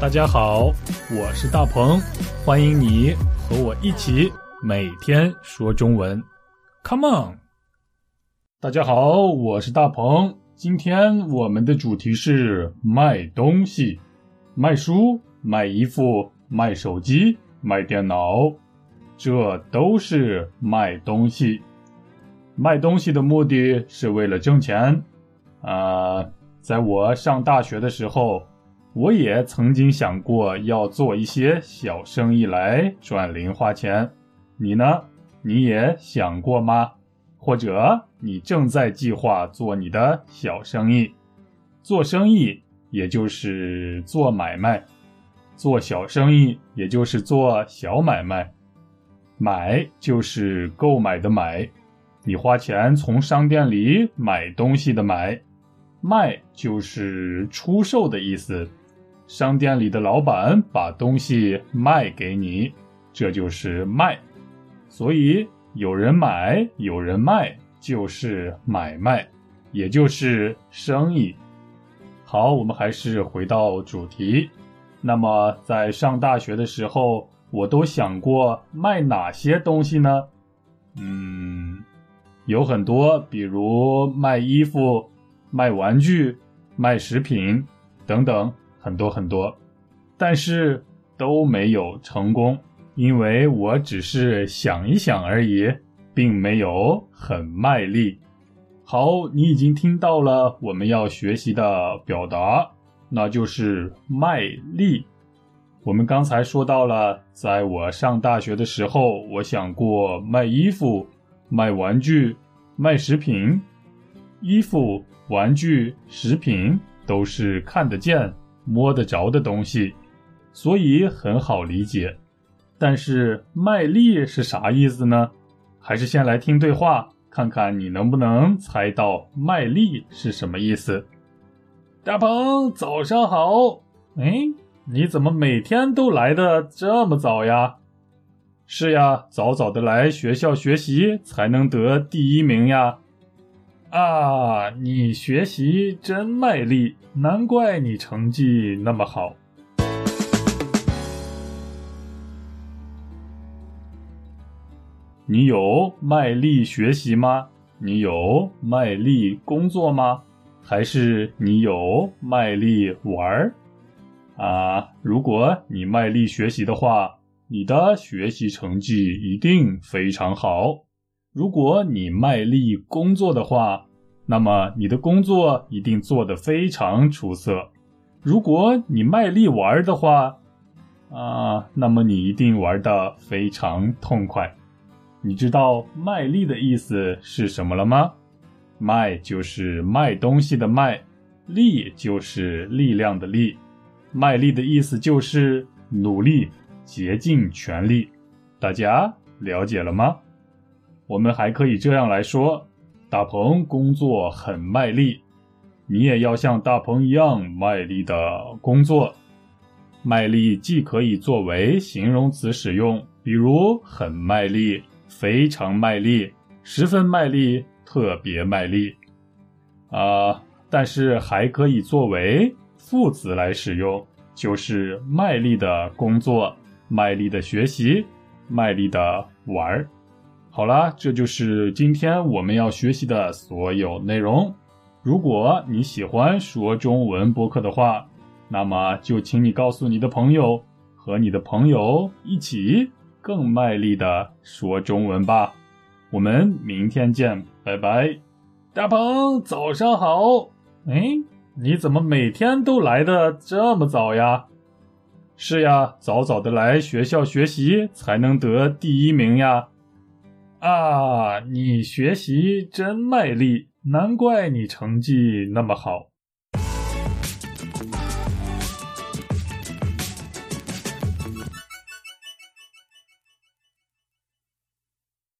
大家好，我是大鹏，欢迎你和我一起每天说中文，Come on！大家好，我是大鹏，今天我们的主题是卖东西，卖书、卖衣服、卖手机、卖电脑，这都是卖东西。卖东西的目的是为了挣钱。啊，在我上大学的时候。我也曾经想过要做一些小生意来赚零花钱，你呢？你也想过吗？或者你正在计划做你的小生意？做生意也就是做买卖，做小生意也就是做小买卖，买就是购买的买，你花钱从商店里买东西的买，卖就是出售的意思。商店里的老板把东西卖给你，这就是卖。所以有人买，有人卖，就是买卖，也就是生意。好，我们还是回到主题。那么在上大学的时候，我都想过卖哪些东西呢？嗯，有很多，比如卖衣服、卖玩具、卖食品等等。很多很多，但是都没有成功，因为我只是想一想而已，并没有很卖力。好，你已经听到了我们要学习的表达，那就是卖力。我们刚才说到了，在我上大学的时候，我想过卖衣服、卖玩具、卖食品。衣服、玩具、食品都是看得见。摸得着的东西，所以很好理解。但是卖力是啥意思呢？还是先来听对话，看看你能不能猜到卖力是什么意思。大鹏，早上好。哎，你怎么每天都来的这么早呀？是呀，早早的来学校学习才能得第一名呀。啊，你学习真卖力，难怪你成绩那么好。你有卖力学习吗？你有卖力工作吗？还是你有卖力玩儿？啊，如果你卖力学习的话，你的学习成绩一定非常好。如果你卖力工作的话，那么你的工作一定做得非常出色。如果你卖力玩的话，啊，那么你一定玩得非常痛快。你知道卖力的意思是什么了吗？卖就是卖东西的卖，力就是力量的力。卖力的意思就是努力，竭尽全力。大家了解了吗？我们还可以这样来说：大鹏工作很卖力，你也要像大鹏一样卖力的工作。卖力既可以作为形容词使用，比如很卖力、非常卖力、十分卖力、特别卖力，啊，但是还可以作为副词来使用，就是卖力的工作、卖力的学习、卖力的玩儿。好啦，这就是今天我们要学习的所有内容。如果你喜欢说中文播客的话，那么就请你告诉你的朋友，和你的朋友一起更卖力的说中文吧。我们明天见，拜拜。大鹏，早上好。哎，你怎么每天都来的这么早呀？是呀，早早的来学校学习才能得第一名呀。啊，你学习真卖力，难怪你成绩那么好。